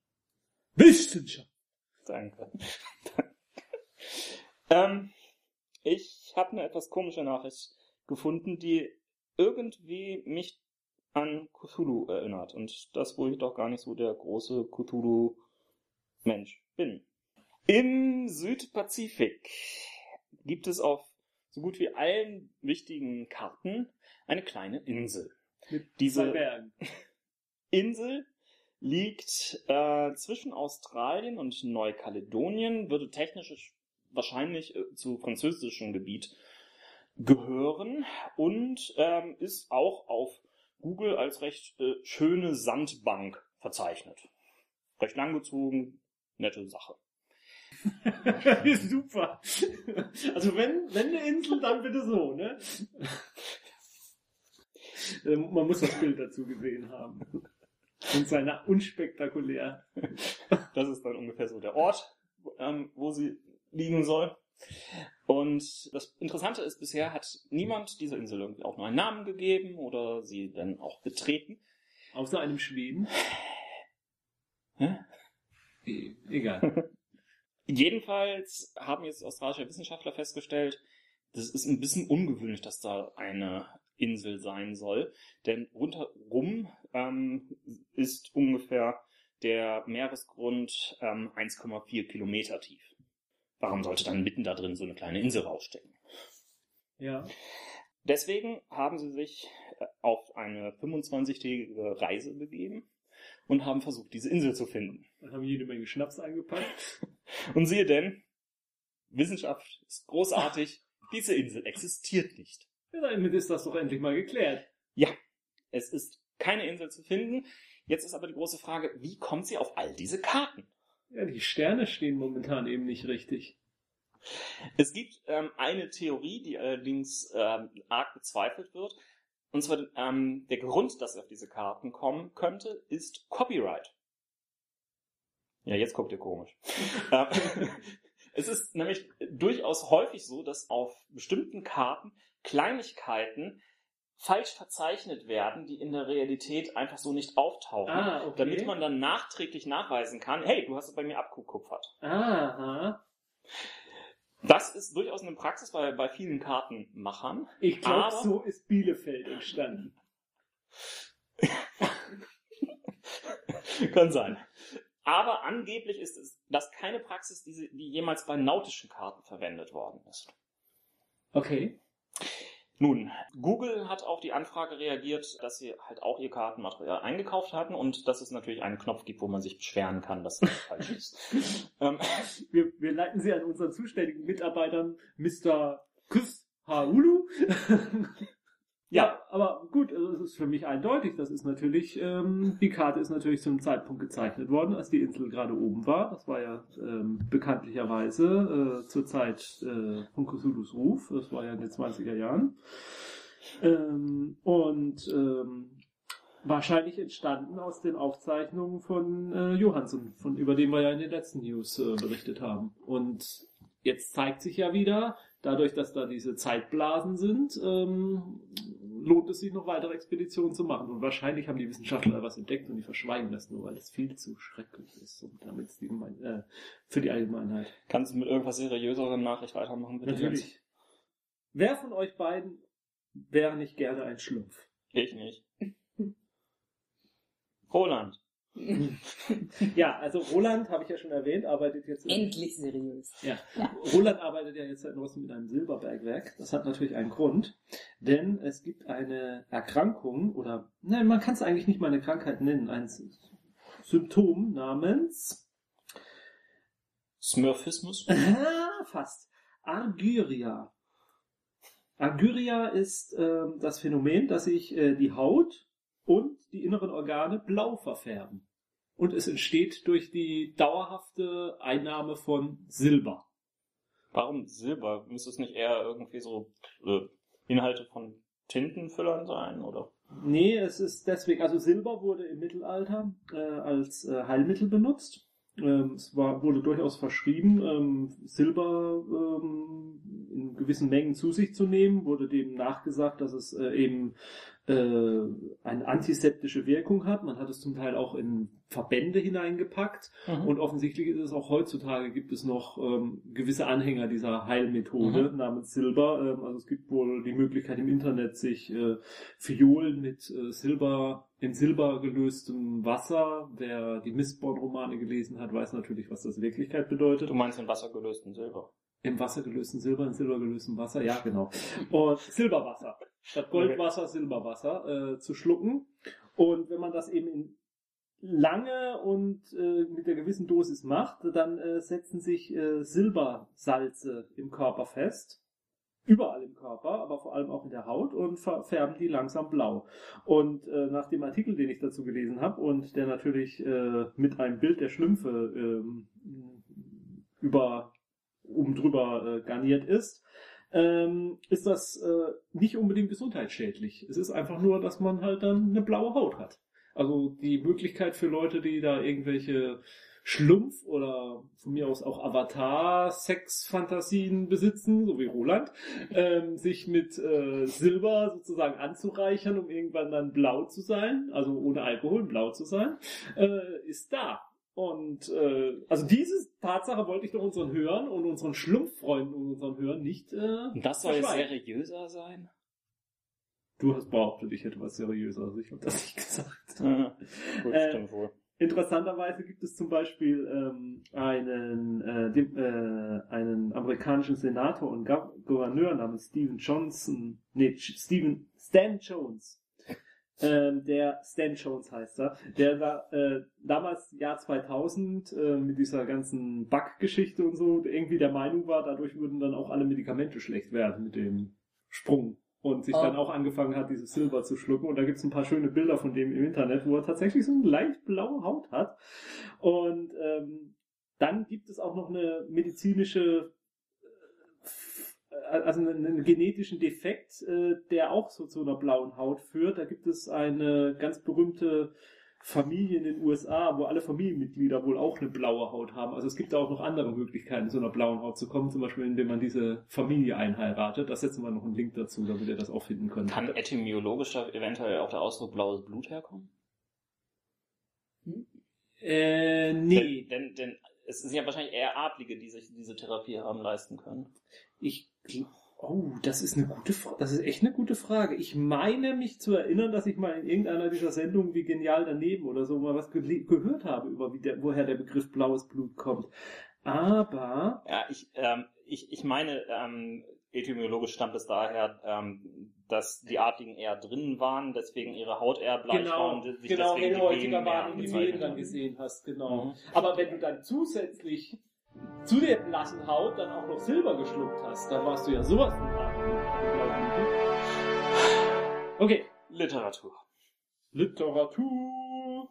Wissenschaft! Danke. ähm, ich habe eine etwas komische Nachricht gefunden, die irgendwie mich an Cthulhu erinnert. Und das, wo ich doch gar nicht so der große Cthulhu-Mensch bin. Im Südpazifik gibt es auf so gut wie allen wichtigen Karten eine kleine Insel. Mit Diese- Bergen. Insel liegt äh, zwischen Australien und Neukaledonien, würde technisch wahrscheinlich äh, zu französischem Gebiet gehören und ähm, ist auch auf Google als recht äh, schöne Sandbank verzeichnet. Recht langgezogen, nette Sache. Super. Also wenn, wenn eine Insel, dann bitte so, ne? Ähm, Man muss das Bild dazu gesehen haben. Und seiner unspektakulär. Das ist dann ungefähr so der Ort, ähm, wo sie liegen soll. Und das Interessante ist, bisher hat niemand dieser Insel irgendwie auch nur einen Namen gegeben oder sie dann auch betreten. Außer einem Schweden. Hä? E- Egal. Jedenfalls haben jetzt australische Wissenschaftler festgestellt, das ist ein bisschen ungewöhnlich, dass da eine Insel sein soll, denn rundherum ähm, ist ungefähr der Meeresgrund ähm, 1,4 Kilometer tief. Warum sollte dann mitten da drin so eine kleine Insel rausstecken? Ja. Deswegen haben sie sich äh, auf eine 25-tägige Reise begeben und haben versucht, diese Insel zu finden. Dann haben jede Menge Schnaps eingepackt. Und siehe denn, Wissenschaft ist großartig, diese Insel existiert nicht. Ja, damit ist das doch endlich mal geklärt. Es ist keine Insel zu finden. Jetzt ist aber die große Frage, wie kommt sie auf all diese Karten? Ja, die Sterne stehen momentan eben nicht richtig. Es gibt ähm, eine Theorie, die allerdings ähm, arg bezweifelt wird. Und zwar ähm, der Grund, dass sie auf diese Karten kommen könnte, ist Copyright. Ja, jetzt guckt ihr komisch. Ähm, es ist nämlich durchaus häufig so, dass auf bestimmten Karten Kleinigkeiten falsch verzeichnet werden, die in der Realität einfach so nicht auftauchen. Ah, okay. Damit man dann nachträglich nachweisen kann, hey, du hast es bei mir abgekupfert. Aha. Das ist durchaus eine Praxis bei, bei vielen Kartenmachern. Ich glaube, so ist Bielefeld entstanden. Kann sein. Aber angeblich ist es das keine Praxis, die, die jemals bei nautischen Karten verwendet worden ist. Okay. Nun, Google hat auf die Anfrage reagiert, dass sie halt auch ihr Kartenmaterial eingekauft hatten und dass es natürlich einen Knopf gibt, wo man sich beschweren kann, dass das falsch ist. Ähm, Wir, wir leiten Sie an unseren zuständigen Mitarbeitern, Mr. Kus Haulu. Ja, aber gut, also es ist für mich eindeutig. Das ist natürlich, ähm, die Karte ist natürlich zum Zeitpunkt gezeichnet worden, als die Insel gerade oben war. Das war ja ähm, bekanntlicherweise äh, zur Zeit äh, von Cthulhu's Ruf. Das war ja in den 20er Jahren. Ähm, und ähm, wahrscheinlich entstanden aus den Aufzeichnungen von äh, Johansson, von über den wir ja in den letzten News äh, berichtet haben. Und jetzt zeigt sich ja wieder, dadurch, dass da diese Zeitblasen sind, ähm, lohnt es sich noch weitere Expeditionen zu machen. Und wahrscheinlich haben die Wissenschaftler was entdeckt und die verschweigen das nur, weil es viel zu schrecklich ist und damit die Gemein äh, für die Allgemeinheit. Kannst du mit irgendwas seriöserem Nachricht weitermachen, bitte? Natürlich. Wer von euch beiden wäre nicht gerne ein Schlumpf? Ich nicht. Roland. Ja, also Roland, habe ich ja schon erwähnt, arbeitet jetzt in, Endlich seriös. Ja. Roland arbeitet ja jetzt seit neuestem mit einem Silberbergwerk. Das hat natürlich einen Grund, denn es gibt eine Erkrankung oder, nein, man kann es eigentlich nicht mal eine Krankheit nennen, ein Symptom namens Smurfismus? Ah, fast Argyria. Argyria ist ähm, das Phänomen, dass sich äh, die Haut und die inneren Organe blau verfärben. Und es entsteht durch die dauerhafte Einnahme von Silber. Warum Silber? Müsste es nicht eher irgendwie so äh, Inhalte von Tintenfüllern sein, oder? Nee, es ist deswegen, also Silber wurde im Mittelalter äh, als äh, Heilmittel benutzt. Ähm, es war, wurde durchaus verschrieben, ähm, Silber ähm, in gewissen Mengen zu sich zu nehmen, wurde dem nachgesagt, dass es äh, eben äh, eine antiseptische Wirkung hat. Man hat es zum Teil auch in Verbände hineingepackt. Mhm. Und offensichtlich ist es auch heutzutage gibt es noch ähm, gewisse Anhänger dieser Heilmethode Mhm. namens Silber. Ähm, also es gibt wohl die Möglichkeit im Internet sich äh, Fiolen mit äh, Silber in Silber gelöstem Wasser. Wer die Mistborn-Romane gelesen hat, weiß natürlich, was das in Wirklichkeit bedeutet. Du meinst in Wasser gelösten Silber. Im Wasser gelösten Silber, in Silber gelöstem Wasser, ja genau. Und Silberwasser. Statt Goldwasser, Silberwasser äh, zu schlucken. Und wenn man das eben in lange und äh, mit der gewissen Dosis macht, dann äh, setzen sich äh, Silbersalze im Körper fest. Überall im Körper, aber vor allem auch in der Haut und färben die langsam blau. Und äh, nach dem Artikel, den ich dazu gelesen habe und der natürlich äh, mit einem Bild der Schlümpfe ähm, über oben drüber äh, garniert ist, ähm, ist das äh, nicht unbedingt gesundheitsschädlich. Es ist einfach nur, dass man halt dann eine blaue Haut hat. Also die Möglichkeit für Leute, die da irgendwelche Schlumpf oder von mir aus auch Avatar-Sex-Fantasien besitzen, so wie Roland, ähm, sich mit äh, Silber sozusagen anzureichern, um irgendwann dann blau zu sein, also ohne Alkohol blau zu sein, äh, ist da. Und äh, also diese Tatsache wollte ich doch unseren Hörern und unseren Schlumpffreunden und unseren Hörern nicht. Äh, Und das soll jetzt seriöser sein? Du hast behauptet, ich hätte was seriöser. Ich habe das nicht gesagt. Ja, gut, Äh, stimmt wohl. Interessanterweise gibt es zum Beispiel ähm, einen, äh, dem, äh, einen amerikanischen Senator und Gouverneur namens Stephen Johnson, nee, Stephen Stan Jones. Ähm, der Stan Jones heißt er, der da, äh, damals Jahr 2000 äh, mit dieser ganzen Bug-Geschichte und so irgendwie der Meinung war, dadurch würden dann auch alle Medikamente schlecht werden mit dem Sprung und sich Oh. dann auch angefangen hat, dieses Silber zu schlucken. Und da gibt's ein paar schöne Bilder von dem im Internet, wo er tatsächlich so eine leicht blaue Haut hat. Und ähm, dann gibt es auch noch eine medizinische, äh, also einen, einen genetischen Defekt, äh, der auch so zu einer blauen Haut führt. Da gibt es eine ganz berühmte Familie in den USA, wo alle Familienmitglieder wohl auch eine blaue Haut haben. Also es gibt da auch noch andere Möglichkeiten, zu einer blauen Haut zu kommen, zum Beispiel indem man diese Familie einheiratet. Da setzen wir noch einen Link dazu, damit ihr das auch finden könnt. Kann etymologisch eventuell auch der Ausdruck blaues Blut herkommen? Äh, nee. Denn, denn, denn es sind ja wahrscheinlich eher Adlige, die sich diese Therapie haben leisten können. Ich Oh, das ist eine gute Frage. Das ist echt eine gute Frage. Ich meine mich zu erinnern, dass ich mal in irgendeiner dieser Sendungen wie Genial daneben oder so mal was gele- gehört habe über wie der, woher der Begriff blaues Blut kommt. Aber Ja, ich, ähm, ich, ich meine, ähm, etymologisch stammt es daher, ähm, dass die Adligen eher drinnen waren, deswegen ihre Haut eher bleich war und sich genau, deswegen die hellhäutiger Venen mehr waren die Venen dann gesehen hast, genau. Mhm. Aber wenn du dann zusätzlich zu der blassen Haut dann auch noch Silber geschluckt hast, dann warst du ja sowas von. Okay, Literatur. Literatur.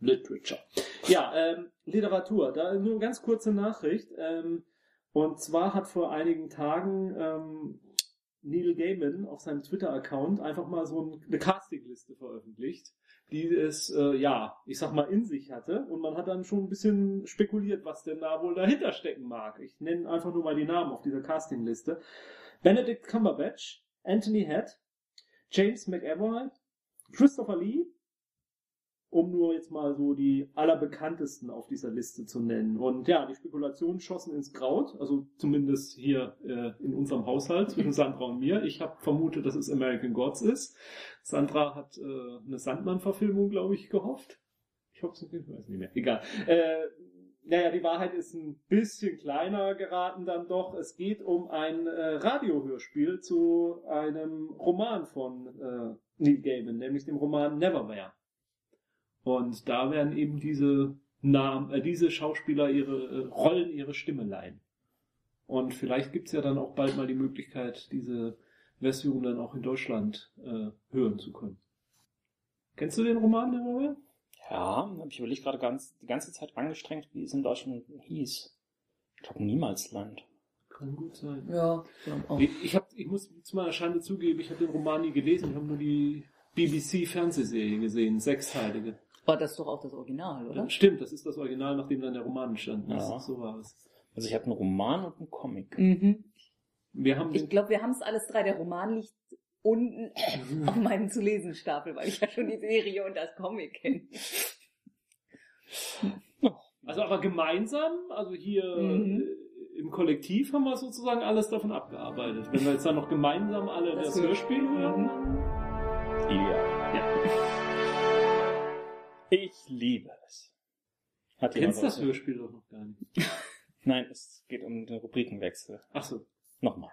Literature. Ja, ähm, Literatur. Da nur eine ganz kurze Nachricht. Ähm, und zwar hat vor einigen Tagen ähm, Neil Gaiman auf seinem Twitter-Account einfach mal so ein- eine Castingliste veröffentlicht, die es, äh, ja, ich sag mal, in sich hatte. Und man hat dann schon ein bisschen spekuliert, was denn da wohl dahinter stecken mag. Ich nenne einfach nur mal die Namen auf dieser Castingliste. Benedict Cumberbatch, Anthony Head, James McAvoy, Christopher Lee, um nur jetzt mal so die allerbekanntesten auf dieser Liste zu nennen. Und ja, die Spekulationen schossen ins Kraut, also zumindest hier äh, in unserem Haushalt zwischen Sandra und mir. Ich habe vermutet, dass es American Gods ist. Sandra hat äh, eine Sandmann-Verfilmung, glaube ich, gehofft. Ich hoffe es nicht, ich weiß nicht mehr. Egal. Äh, naja, die Wahrheit ist ein bisschen kleiner geraten dann doch. Es geht um ein äh, Radiohörspiel zu einem Roman von äh, Neil Gaiman, nämlich dem Roman Neverwhere. Und da werden eben diese Namen, äh, diese Schauspieler ihre äh, Rollen, ihre Stimme leihen. Und vielleicht gibt's ja dann auch bald mal die Möglichkeit, diese Version dann auch in Deutschland äh, hören zu können. Kennst du den Roman Neverwhere? Ja, habe ich überlegt gerade ganz, die ganze Zeit angestrengt, wie es in Deutschland hieß. Ich glaube Niemalsland. Kann gut sein. Ja. Ich, ich, hab, ich muss zu meiner Schande zugeben, ich habe den Roman nie gelesen, ich habe nur die BBC-Fernsehserie gesehen, sechsteilige. War das doch auch das Original, oder? Stimmt, das ist das Original, nachdem dann der Roman entstanden ist. Ja. So war es. Also ich habe einen Roman und einen Comic. Mhm. Wir haben Ich glaube, wir haben es alles drei. Der Roman liegt unten auf meinem zu lesen Stapel, weil ich ja schon die Serie und das Comic kenne. also aber gemeinsam, also hier Mhm. äh, im Kollektiv haben wir sozusagen alles davon abgearbeitet. Wenn wir jetzt dann noch gemeinsam alle das, Das Hörspiel hören. Ja. Ich liebe es. Hat kennst jemand das? Hörspiel doch noch gar nicht. Nein, es geht um den Rubrikenwechsel. Ach so. Nochmal.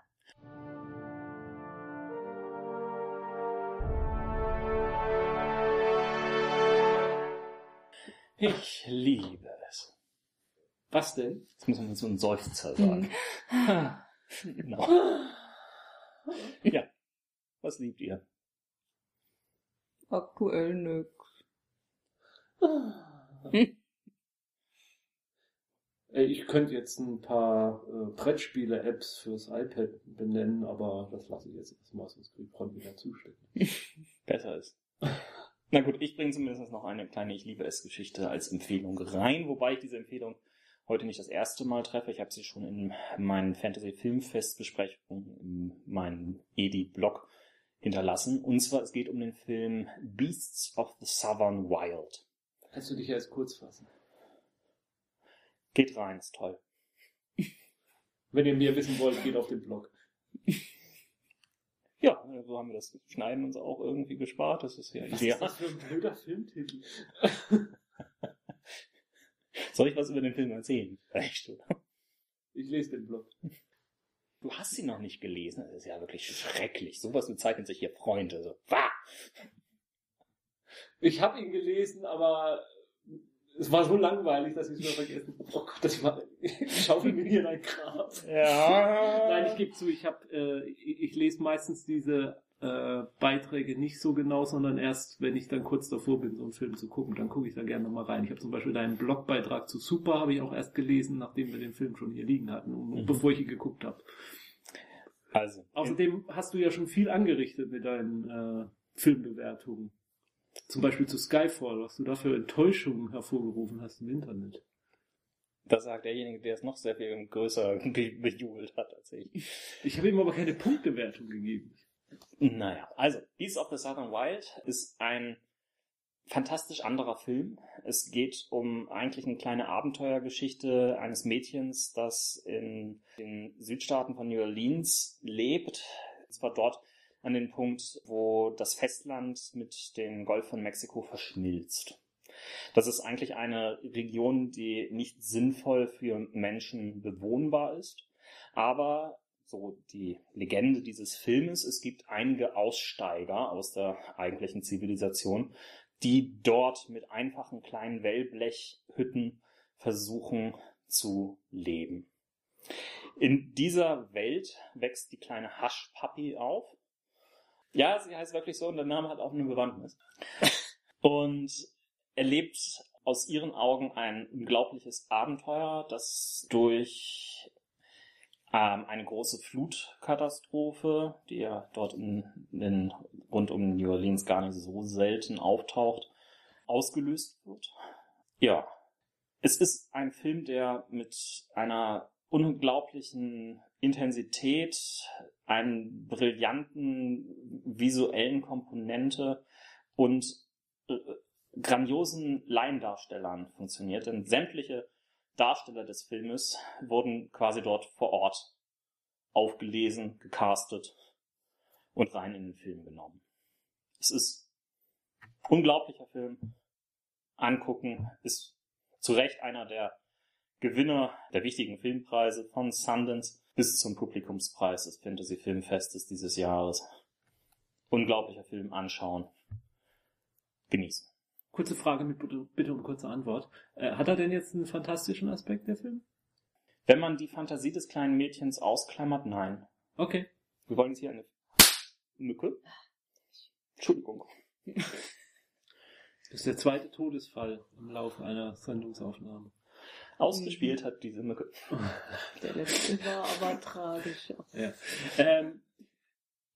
Ich liebe es. Was denn? Jetzt müssen wir so einen Seufzer sagen. Mhm. Genau. Ja. Was liebt ihr? Aktuell nix. Ey, Ich könnte jetzt ein paar äh, Brettspiele-Apps fürs iPad benennen, aber das lasse ich jetzt erstmal, sonst kriege ich Ron wieder zustecken. Besser ist. Na gut, ich bringe zumindest noch eine kleine Ich liebe es Geschichte als Empfehlung rein, wobei ich diese Empfehlung heute nicht das erste Mal treffe. Ich habe sie schon in meinen Fantasy Filmfest Besprechungen in meinem Edi-Blog hinterlassen. Und zwar, es geht um den Film Beasts of the Southern Wild. Kannst du dich jetzt kurz fassen? Geht rein, ist toll. Wenn ihr mehr wissen wollt, geht auf den Blog. Ja, so haben wir das Schneiden uns auch irgendwie gespart. Das ist ja Was ideal. ist das für ein blöder Filmtitel? Soll ich was über den Film erzählen? Echt, oder? Ich lese den Blog. Du hast sie noch nicht gelesen. Das ist ja wirklich schrecklich. Sowas bezeichnet sich hier Freunde. So, wah! Ich habe ihn gelesen, aber es war so langweilig, dass ich es wieder vergessen habe. Oh Gott, das war... Ich schaufel mir hier ein Grab. Ja. Nein, ich gebe zu, ich habe, äh, ich, ich lese meistens diese äh, Beiträge nicht so genau, sondern erst, wenn ich dann kurz davor bin, so einen Film zu gucken, dann gucke ich da gerne nochmal rein. Ich habe zum Beispiel deinen Blogbeitrag zu Super, habe ich auch erst gelesen, nachdem wir den Film schon hier liegen hatten, Mhm. bevor ich ihn geguckt habe. Also, Außerdem hast du ja schon viel angerichtet mit deinen äh, Filmbewertungen. Zum Beispiel zu Skyfall, was du da für Enttäuschungen hervorgerufen hast im Internet. das sagt derjenige, der es noch sehr viel größer be bejubelt hat als ich. Ich habe ihm aber keine Punktewertung gegeben. Naja, also, Beasts of the Southern Wild ist ein fantastisch anderer Film. Es geht um eigentlich eine kleine Abenteuergeschichte eines Mädchens, das in den Südstaaten von New Orleans lebt. Und zwar dort an den Punkt, wo das Festland mit dem Golf von Mexiko verschmilzt. Das ist eigentlich eine Region, die nicht sinnvoll für Menschen bewohnbar ist, aber so die Legende dieses Filmes, es gibt einige Aussteiger aus der eigentlichen Zivilisation, die dort mit einfachen kleinen Wellblechhütten versuchen zu leben. In dieser Welt wächst die kleine Haschpapi auf. Ja, sie heißt wirklich so und der Name hat auch eine Bewandtnis. Und erlebt aus ihren Augen ein unglaubliches Abenteuer, das durch ähm, eine große Flutkatastrophe, die ja dort in, in, rund um New Orleans gar nicht so selten auftaucht, ausgelöst wird. Ja, es ist ein Film, der mit einer unglaublichen Intensität einen brillanten visuellen Komponente und äh, grandiosen Laiendarstellern funktioniert, denn sämtliche Darsteller des Filmes wurden quasi dort vor Ort aufgelesen, gecastet und rein in den Film genommen. Es ist unglaublicher Film. Angucken ist zu Recht einer der Gewinner der wichtigen Filmpreise von Sundance bis zum Publikumspreis des Fantasy Filmfestes dieses Jahres. Unglaublicher Film anschauen. Genießen. Kurze Frage mit bitte, um kurze Antwort. Äh, hat er denn jetzt einen fantastischen Aspekt, der Film? Wenn man die Fantasie des kleinen Mädchens ausklammert, nein. Okay. Wir wollen jetzt hier eine Mücke. Entschuldigung. Das ist der zweite Todesfall im Laufe einer Sendungsaufnahme. Ausgespielt hat diese Mücke. Der letzte war aber tragisch. Ja, ähm,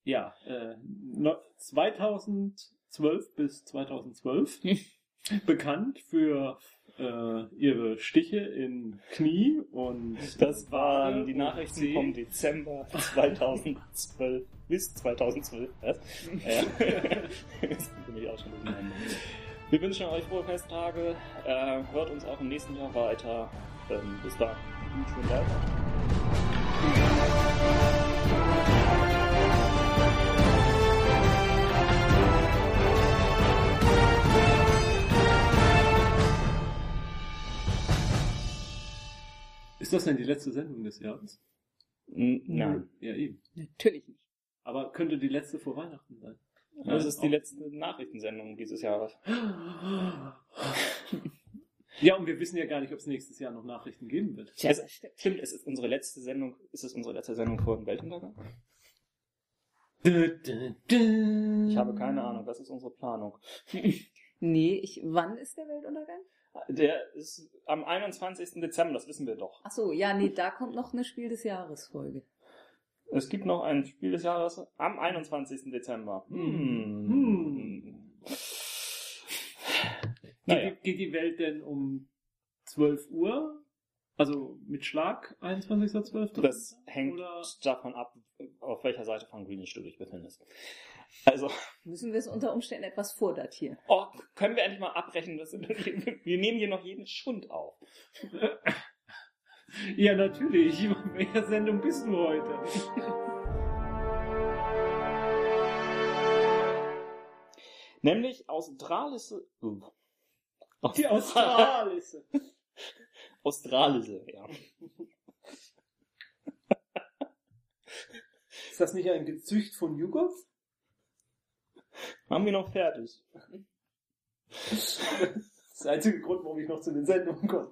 ja äh, no- 2012 bis 2012 bekannt für äh, ihre Stiche in Knie und Das waren die Nachrichten vom Dezember 2012 bis 2012. Was? Ja. das bin ich auch schon. Wir wünschen euch frohe Festtage. Äh, hört uns auch im nächsten Jahr weiter. Ähm, bis dann. Schönen Dank. ist das denn die letzte Sendung des Jahres? Nein. Ja, eben. Natürlich nicht. Aber könnte die letzte vor Weihnachten sein. Das ist die letzte Nachrichtensendung dieses Jahres. Ja, und wir wissen ja gar nicht, ob es nächstes Jahr noch Nachrichten geben wird. Tja, Es, stimmt, es ist unsere letzte Sendung. Ist es unsere letzte Sendung vor dem Weltuntergang? Ich habe keine Ahnung. Das ist unsere Planung. Nee, ich, wann ist der Weltuntergang? Der ist am 21. Dezember, das wissen wir doch. Ach so, ja, nee, da kommt noch eine Spiel des Jahres Folge. Es gibt noch ein Spiel des Jahres am 21. Dezember. Hm. Hm. Naja. Geht, die, geht die Welt denn um 12 Uhr? Also mit Schlag 21.12.? Das hängt Oder? davon ab, auf welcher Seite von Greenish du dich befindest. Also, Müssen wir es unter Umständen etwas vordatieren? oh, können wir endlich mal abbrechen? Das sind, wir nehmen hier noch jeden Schund auf. Ja, natürlich. In welcher Sendung bist du heute? Nämlich Australische. Uh. Die Australisse. Australische, ja. Ist das nicht ein Gezücht von Joghurt? Haben wir noch fertig. Das ist der einzige Grund, warum ich noch zu den Sendungen komme.